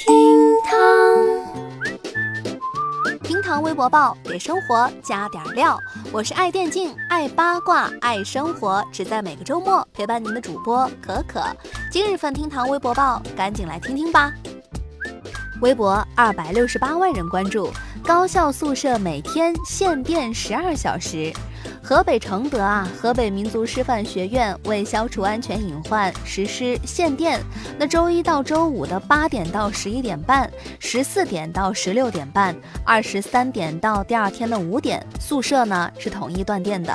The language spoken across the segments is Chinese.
厅堂，厅堂微博报给生活加点料。我是爱电竞、爱八卦、爱生活，只在每个周末陪伴您的主播可可。今日份厅堂微博报，赶紧来听听吧。微博二百六十八万人关注，高校宿舍每天限电十二小时。河北承德啊，河北民族师范学院为消除安全隐患，实施限电。那周一到周五的八点到十一点半，十四点到十六点半，二十三点到第二天的五点，宿舍呢是统一断电的。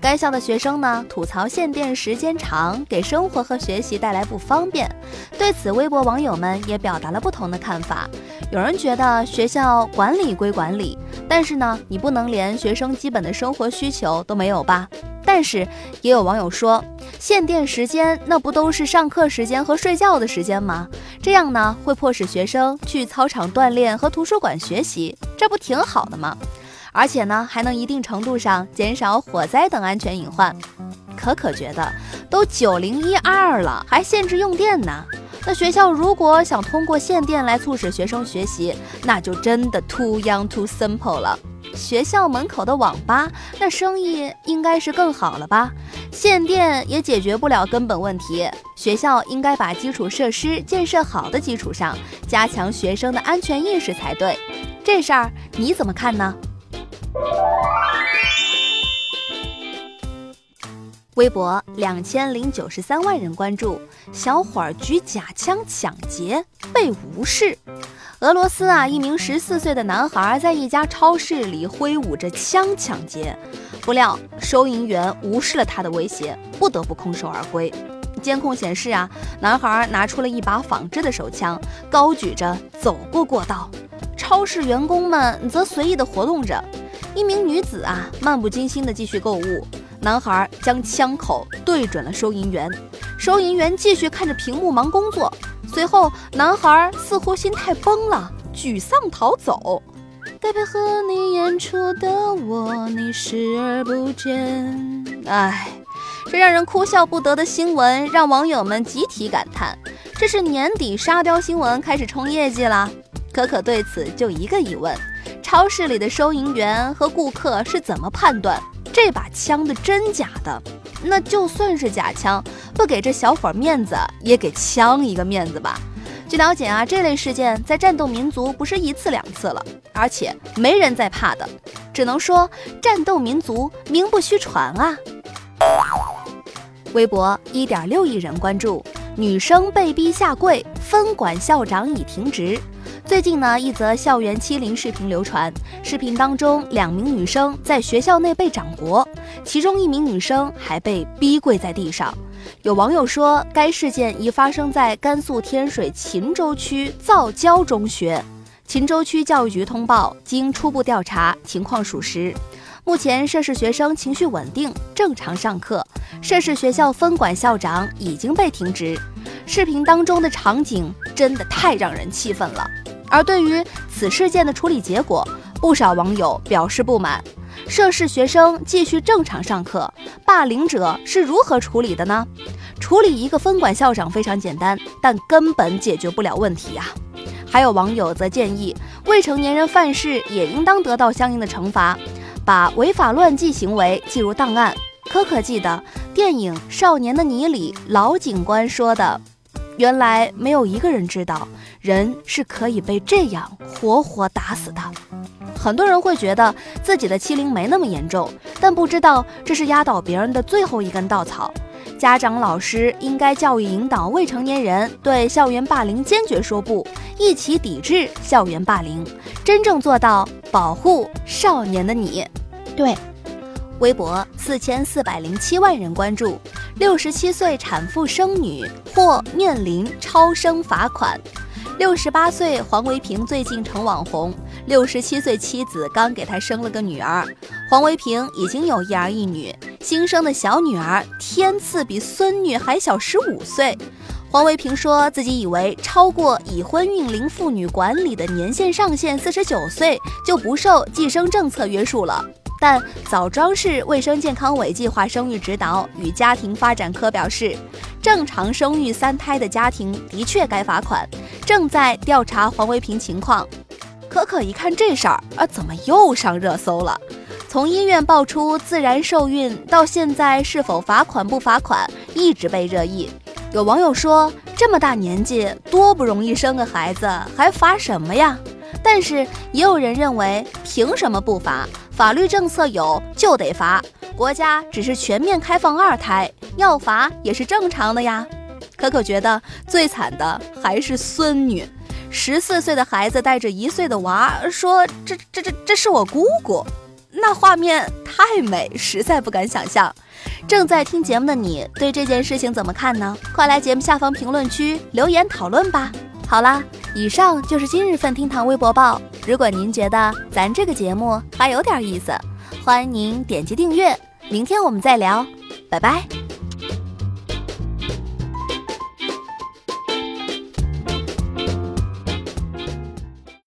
该校的学生呢吐槽限电时间长，给生活和学习带来不方便。对此，微博网友们也表达了不同的看法。有人觉得学校管理归管理。但是呢，你不能连学生基本的生活需求都没有吧？但是也有网友说，限电时间那不都是上课时间和睡觉的时间吗？这样呢，会迫使学生去操场锻炼和图书馆学习，这不挺好的吗？而且呢，还能一定程度上减少火灾等安全隐患。可可觉得，都九零一二了，还限制用电呢？那学校如果想通过限电来促使学生学习，那就真的 too young too simple 了。学校门口的网吧，那生意应该是更好了吧？限电也解决不了根本问题。学校应该把基础设施建设好的基础上，加强学生的安全意识才对。这事儿你怎么看呢？微博两千零九十三万人关注，小伙儿举假枪抢劫被无视。俄罗斯啊，一名十四岁的男孩在一家超市里挥舞着枪抢劫，不料收银员无视了他的威胁，不得不空手而归。监控显示啊，男孩拿出了一把仿制的手枪，高举着走过过道。超市员工们则随意的活动着。一名女子啊，漫不经心的继续购物。男孩将枪口对准了收银员，收银员继续看着屏幕忙工作。随后，男孩似乎心态崩了，沮丧逃走。该配合你演出的我，你视而不见。唉，这让人哭笑不得的新闻，让网友们集体感叹：这是年底沙雕新闻开始冲业绩了？可可对此就一个疑问：超市里的收银员和顾客是怎么判断？这把枪的真假的，那就算是假枪，不给这小伙面子，也给枪一个面子吧。据了解啊，这类事件在战斗民族不是一次两次了，而且没人在怕的，只能说战斗民族名不虚传啊。微博一点六亿人关注，女生被逼下跪，分管校长已停职。最近呢，一则校园欺凌视频流传。视频当中，两名女生在学校内被掌掴，其中一名女生还被逼跪在地上。有网友说，该事件已发生在甘肃天水秦州区皂礁中学。秦州区教育局通报，经初步调查，情况属实。目前涉事学生情绪稳定，正常上课。涉事学校分管校长已经被停职。视频当中的场景真的太让人气愤了。而对于此事件的处理结果，不少网友表示不满。涉事学生继续正常上课，霸凌者是如何处理的呢？处理一个分管校长非常简单，但根本解决不了问题呀。还有网友则建议，未成年人犯事也应当得到相应的惩罚，把违法乱纪行为记入档案。可可记得电影《少年的你》里老警官说的。原来没有一个人知道，人是可以被这样活活打死的。很多人会觉得自己的欺凌没那么严重，但不知道这是压倒别人的最后一根稻草。家长、老师应该教育引导未成年人对校园霸凌坚决说不，一起抵制校园霸凌，真正做到保护少年的你。对，微博四千四百零七万人关注。六十七岁产妇生女或面临超生罚款。六十八岁黄维平最近成网红，六十七岁妻子刚给他生了个女儿。黄维平已经有一儿一女，新生的小女儿天赐比孙女还小十五岁。黄维平说自己以为超过已婚孕龄妇女管理的年限上限四十九岁就不受计生政策约束了。但枣庄市卫生健康委计划生育指导与家庭发展科表示，正常生育三胎的家庭的确该罚款，正在调查黄维平情况。可可一看这事儿啊，怎么又上热搜了？从医院爆出自然受孕到现在是否罚款不罚款，一直被热议。有网友说，这么大年纪多不容易生个孩子，还罚什么呀？但是也有人认为，凭什么不罚？法律政策有就得罚。国家只是全面开放二胎，要罚也是正常的呀。可可觉得最惨的还是孙女，十四岁的孩子带着一岁的娃，说这这这这是我姑姑，那画面太美，实在不敢想象。正在听节目的你，对这件事情怎么看呢？快来节目下方评论区留言讨论吧。好啦，以上就是今日份厅堂微博报。如果您觉得咱这个节目还有点意思，欢迎您点击订阅。明天我们再聊，拜拜。